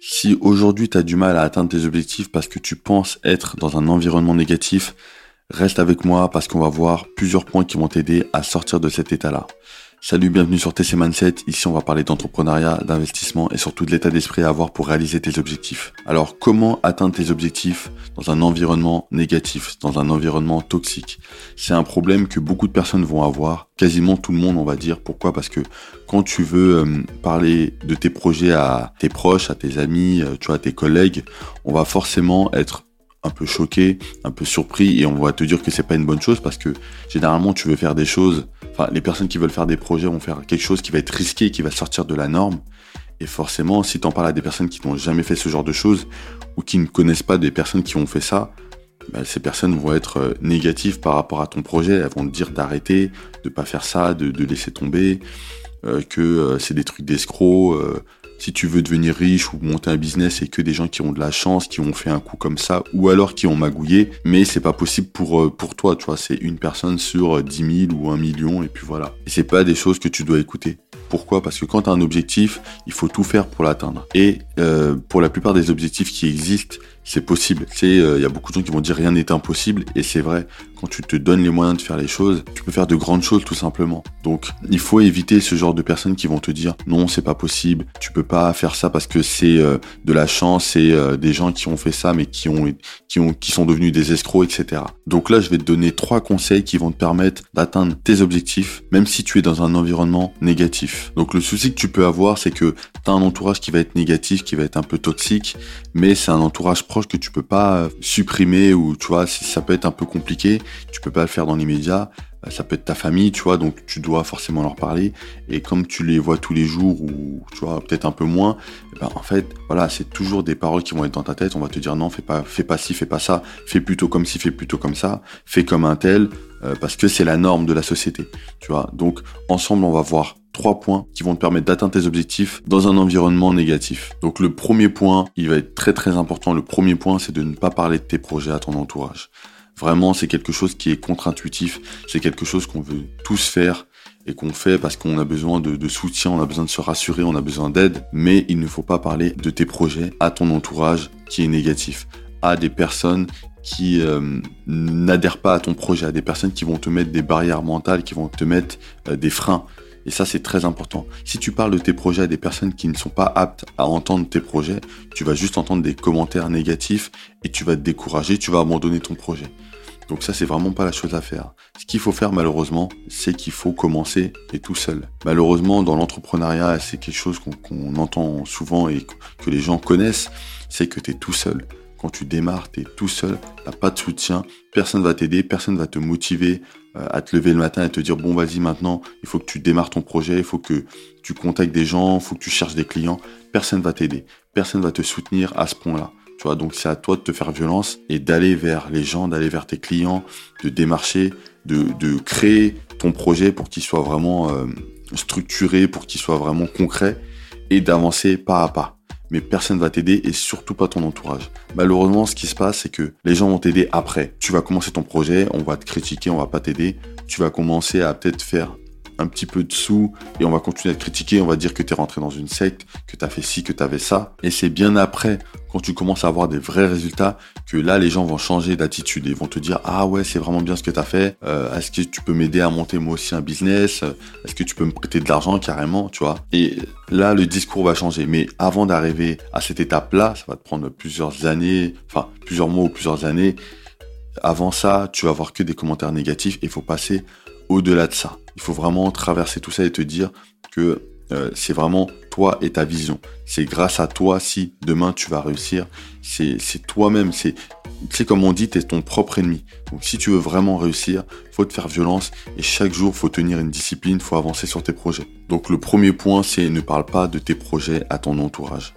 Si aujourd'hui tu as du mal à atteindre tes objectifs parce que tu penses être dans un environnement négatif, reste avec moi parce qu'on va voir plusieurs points qui vont t'aider à sortir de cet état-là. Salut, bienvenue sur TC Mindset. Ici, on va parler d'entrepreneuriat, d'investissement et surtout de l'état d'esprit à avoir pour réaliser tes objectifs. Alors, comment atteindre tes objectifs dans un environnement négatif, dans un environnement toxique? C'est un problème que beaucoup de personnes vont avoir, quasiment tout le monde, on va dire. Pourquoi? Parce que quand tu veux euh, parler de tes projets à tes proches, à tes amis, euh, tu vois, à tes collègues, on va forcément être un peu choqué, un peu surpris et on va te dire que c'est pas une bonne chose parce que généralement tu veux faire des choses, les personnes qui veulent faire des projets vont faire quelque chose qui va être risqué, qui va sortir de la norme. Et forcément, si tu en parles à des personnes qui n'ont jamais fait ce genre de choses ou qui ne connaissent pas des personnes qui ont fait ça, bah, ces personnes vont être euh, négatives par rapport à ton projet. Elles vont te dire d'arrêter, de pas faire ça, de, laisser tomber, euh, que euh, c'est des trucs d'escrocs, si tu veux devenir riche ou monter un business, et que des gens qui ont de la chance, qui ont fait un coup comme ça, ou alors qui ont magouillé, mais c'est pas possible pour, euh, pour toi, tu vois, c'est une personne sur 10 euh, 000 ou un million, et puis voilà. Et c'est pas des choses que tu dois écouter. Pourquoi Parce que quand tu as un objectif, il faut tout faire pour l'atteindre. Et euh, pour la plupart des objectifs qui existent, c'est possible. C'est, il y a beaucoup de gens qui vont dire rien n'est impossible, et c'est vrai. Quand tu te donnes les moyens de faire les choses, tu peux faire de grandes choses tout simplement. Donc, il faut éviter ce genre de personnes qui vont te dire non, c'est pas possible, tu peux pas faire ça parce que c'est euh, de la chance, euh, des gens qui ont fait ça mais qui ont qui ont qui sont devenus des escrocs, etc. Donc là, je vais te donner trois conseils qui vont te permettre d'atteindre tes objectifs, même si tu es dans un environnement négatif. Donc le souci que tu peux avoir, c'est que tu as un entourage qui va être négatif, qui va être un peu toxique, mais c'est un entourage proche que tu peux pas euh, supprimer ou tu vois, ça peut être un peu compliqué, tu peux pas le faire dans l'immédiat. Euh, ça peut être ta famille, tu vois, donc tu dois forcément leur parler. Et comme tu les vois tous les jours ou tu vois peut-être un peu moins, eh ben, en fait, voilà, c'est toujours des paroles qui vont être dans ta tête. On va te dire non, fais pas, fais pas ci, fais pas ça, fais plutôt comme ci, fais plutôt comme ça, fais comme un tel, euh, parce que c'est la norme de la société, tu vois. Donc ensemble, on va voir trois points qui vont te permettre d'atteindre tes objectifs dans un environnement négatif. Donc le premier point, il va être très très important. Le premier point, c'est de ne pas parler de tes projets à ton entourage. Vraiment, c'est quelque chose qui est contre-intuitif. C'est quelque chose qu'on veut tous faire et qu'on fait parce qu'on a besoin de, soutien, on a besoin de se rassurer, on a besoin d'aide. Mais il ne faut pas parler de tes projets à ton entourage qui est négatif, à des personnes qui euh, n'adhèrent pas à ton projet, à des personnes qui vont te mettre des barrières mentales, qui vont te mettre euh, des freins. Et ça, c'est très important. Si tu parles de tes projets à des personnes qui ne sont pas aptes à entendre tes projets, tu vas juste entendre des commentaires négatifs et tu vas te décourager, tu vas abandonner ton projet. Donc ça, c'est vraiment pas la chose à faire. Ce qu'il faut faire, malheureusement, c'est qu'il faut commencer et tout seul. Malheureusement, dans l'entrepreneuriat, c'est quelque chose qu'on entend souvent et que les gens connaissent, c'est que tu es tout seul. Quand tu démarres, tu es tout seul, t'as pas de soutien, personne va t'aider, personne va te motiver euh, à te lever le matin et te dire bon vas-y maintenant, il faut que tu démarres ton projet, il faut que tu contactes des gens, il faut que tu cherches des clients. Personne va t'aider, personne va te soutenir à ce point-là. Tu vois, donc c'est à toi de te faire violence et d'aller vers les gens, d'aller vers tes clients, de démarcher, de, de créer ton projet pour qu'il soit vraiment euh, structuré, pour qu'il soit vraiment concret et d'avancer pas à pas. Mais personne va t'aider et surtout pas ton entourage. Malheureusement, ce qui se passe, c'est que les gens vont t'aider après. Tu vas commencer ton projet, on va te critiquer, on va pas t'aider. Tu vas commencer à peut-être faire un petit peu de sous et on va continuer à te critiquer, on va dire que tu es rentré dans une secte, que tu as fait ci, que tu avais ça. Et c'est bien après, quand tu commences à avoir des vrais résultats, que là, les gens vont changer d'attitude et vont te dire, ah ouais, c'est vraiment bien ce que tu as fait. Euh, est-ce que tu peux m'aider à monter moi aussi un business? Est-ce que tu peux me prêter de l'argent carrément, tu vois? Et là, le discours va changer. Mais avant d'arriver à cette étape-là, ça va te prendre plusieurs années, enfin plusieurs mois ou plusieurs années. Avant ça, tu vas avoir que des commentaires négatifs et il faut passer au-delà de ça. Il faut vraiment traverser tout ça et te dire que euh, c'est vraiment toi et ta vision. C'est grâce à toi si demain tu vas réussir. C'est toi-même. C'est comme on dit, tu es ton propre ennemi. Donc si tu veux vraiment réussir, faut te faire violence et chaque jour faut tenir une discipline, faut avancer sur tes projets. Donc le premier point, c'est ne parle pas de tes projets à ton entourage.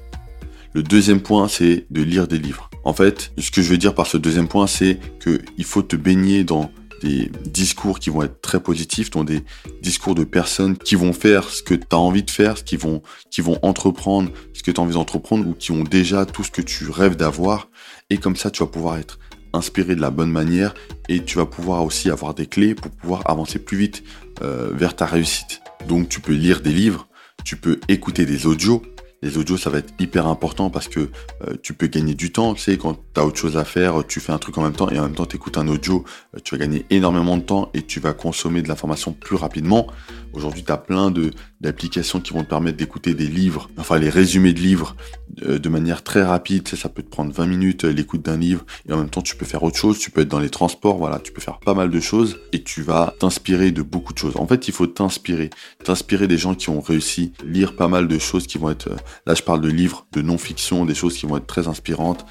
Le deuxième point, c'est de lire des livres. En fait, ce que je veux dire par ce deuxième point, c'est qu'il faut te baigner dans des discours qui vont être très positifs, dont des discours de personnes qui vont faire ce que tu as envie de faire, ce qui vont, qui vont entreprendre ce que tu as envie d'entreprendre ou qui ont déjà tout ce que tu rêves d'avoir. Et comme ça, tu vas pouvoir être inspiré de la bonne manière et tu vas pouvoir aussi avoir des clés pour pouvoir avancer plus vite euh, vers ta réussite. Donc tu peux lire des livres, tu peux écouter des audios. Les audios, ça va être hyper important parce que euh, tu peux gagner du temps. Tu sais, quand tu as autre chose à faire, tu fais un truc en même temps et en même temps tu écoutes un audio, euh, tu vas gagner énormément de temps et tu vas consommer de l'information plus rapidement. Aujourd'hui, tu as plein d'applications qui vont te permettre d'écouter des livres, enfin les résumés de livres euh, de manière très rapide. ça peut te prendre 20 minutes l'écoute d'un livre et en même temps tu peux faire autre chose. Tu peux être dans les transports, voilà, tu peux faire pas mal de choses et tu vas t'inspirer de beaucoup de choses. En fait, il faut t'inspirer, t'inspirer des gens qui ont réussi, lire pas mal de choses qui vont être. Là, je parle de livres de non-fiction, des choses qui vont être très inspirantes.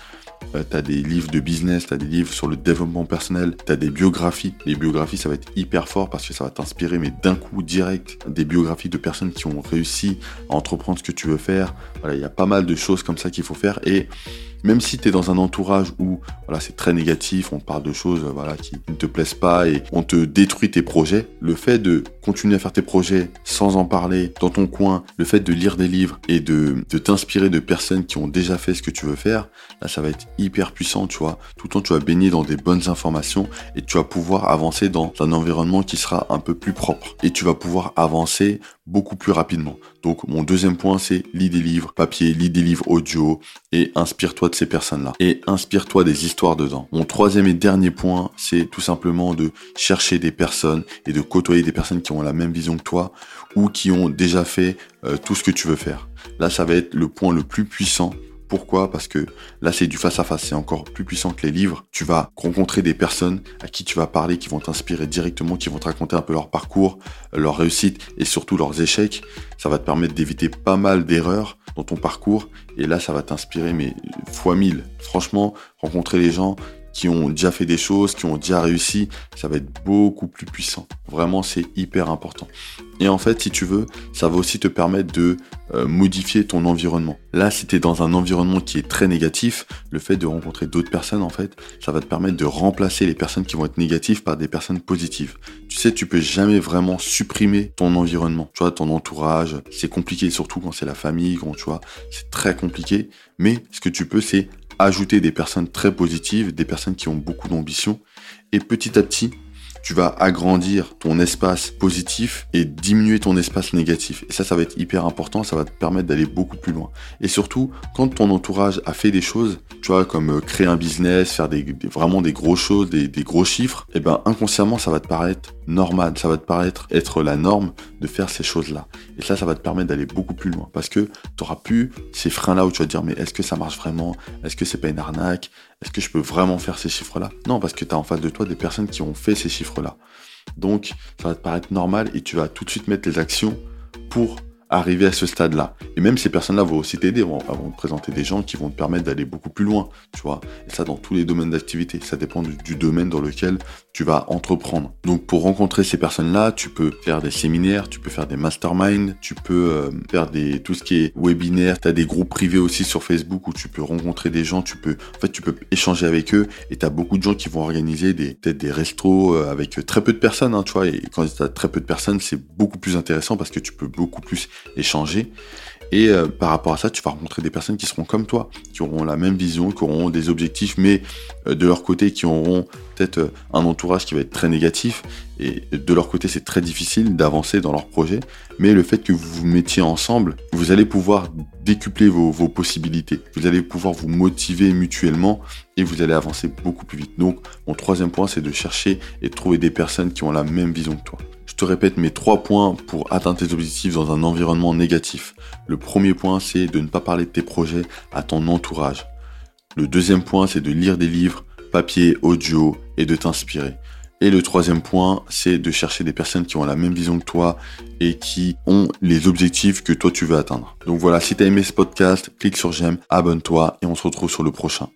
Euh, t'as des livres de business, t'as des livres sur le développement personnel, t'as des biographies. Les biographies, ça va être hyper fort parce que ça va t'inspirer, mais d'un coup direct, des biographies de personnes qui ont réussi à entreprendre ce que tu veux faire. Il y a pas mal de choses comme ça qu'il faut faire et même si tu es dans un entourage où voilà, c'est très négatif, on parle de choses voilà, qui ne te plaisent pas et on te détruit tes projets, le fait de continuer à faire tes projets sans en parler dans ton coin, le fait de lire des livres et de, de t'inspirer de personnes qui ont déjà fait ce que tu veux faire, là ça va être hyper puissant, tu vois. Tout le temps tu vas baigner dans des bonnes informations et tu vas pouvoir avancer dans un environnement qui sera un peu plus propre. Et tu vas pouvoir avancer beaucoup plus rapidement. Donc mon deuxième point c'est lis des livres papier, lis des livres audio et inspire-toi de ces personnes-là et inspire-toi des histoires dedans. Mon troisième et dernier point c'est tout simplement de chercher des personnes et de côtoyer des personnes qui ont la même vision que toi ou qui ont déjà fait euh, tout ce que tu veux faire. Là ça va être le point le plus puissant pourquoi Parce que là, c'est du face à face. C'est encore plus puissant que les livres. Tu vas rencontrer des personnes à qui tu vas parler, qui vont t'inspirer directement, qui vont te raconter un peu leur parcours, leur réussite et surtout leurs échecs. Ça va te permettre d'éviter pas mal d'erreurs dans ton parcours. Et là, ça va t'inspirer, mais fois mille. Franchement, rencontrer les gens, qui ont déjà fait des choses, qui ont déjà réussi, ça va être beaucoup plus puissant. Vraiment, c'est hyper important. Et en fait, si tu veux, ça va aussi te permettre de euh, modifier ton environnement. Là, si tu es dans un environnement qui est très négatif, le fait de rencontrer d'autres personnes, en fait, ça va te permettre de remplacer les personnes qui vont être négatives par des personnes positives. Tu sais, tu peux jamais vraiment supprimer ton environnement. Tu vois, ton entourage, c'est compliqué, surtout quand c'est la famille, quand tu vois, c'est très compliqué. Mais ce que tu peux, c'est ajouter des personnes très positives, des personnes qui ont beaucoup d'ambition, et petit à petit, tu vas agrandir ton espace positif et diminuer ton espace négatif. Et ça, ça va être hyper important, ça va te permettre d'aller beaucoup plus loin. Et surtout, quand ton entourage a fait des choses, tu vois, comme euh, créer un business, faire des, vraiment des grosses choses, des, des gros chiffres, et eh ben inconsciemment, ça va te paraître normal, ça va te paraître être la norme de faire ces choses-là. Et ça, ça va te permettre d'aller beaucoup plus loin parce que tu auras plus ces freins-là où tu vas te dire mais est-ce que ça marche vraiment? Est-ce que c'est pas une arnaque? Est-ce que je peux vraiment faire ces chiffres-là? Non, parce que tu as en face de toi des personnes qui ont fait ces chiffres-là. Donc, ça va te paraître normal et tu vas tout de suite mettre les actions pour arriver à ce stade-là. Et même ces personnes-là vont aussi t'aider, vont, te présenter des gens qui vont te permettre d'aller beaucoup plus loin, tu vois. Et ça dans tous les domaines d'activité. Ça dépend du, domaine dans lequel tu vas entreprendre. Donc pour rencontrer ces personnes-là, tu peux faire des séminaires, tu peux faire des masterminds, tu peux euh, faire des tout ce qui est webinaire. Tu as des groupes privés aussi sur Facebook où tu peux rencontrer des gens, tu peux en fait tu peux échanger avec eux et tu as beaucoup de gens qui vont organiser des peut-être des restos euh, avec très peu de personnes, hein, tu vois. Et quand tu as très peu de personnes, c'est beaucoup plus intéressant parce que tu peux beaucoup plus échanger. Et euh, par rapport à ça, tu vas rencontrer des personnes qui seront comme toi, qui auront la même vision, qui auront des objectifs, mais euh, de leur côté, qui auront peut-être euh, un entourage qui va être très négatif. Et de leur côté, c'est très difficile d'avancer dans leur projet. Mais le fait que vous vous mettiez ensemble, vous allez pouvoir décupler vos, vos possibilités. Vous allez pouvoir vous motiver mutuellement et vous allez avancer beaucoup plus vite. Donc, mon troisième point, c'est de chercher et de trouver des personnes qui ont la même vision que toi. Répète mes trois points pour atteindre tes objectifs dans un environnement négatif. Le premier point, c'est de ne pas parler de tes projets à ton entourage. Le deuxième point, c'est de lire des livres, papier, audio et de t'inspirer. Et le troisième point, c'est de chercher des personnes qui ont la même vision que toi et qui ont les objectifs que toi tu veux atteindre. Donc voilà, si tu as aimé ce podcast, clique sur j'aime, abonne-toi et on se retrouve sur le prochain.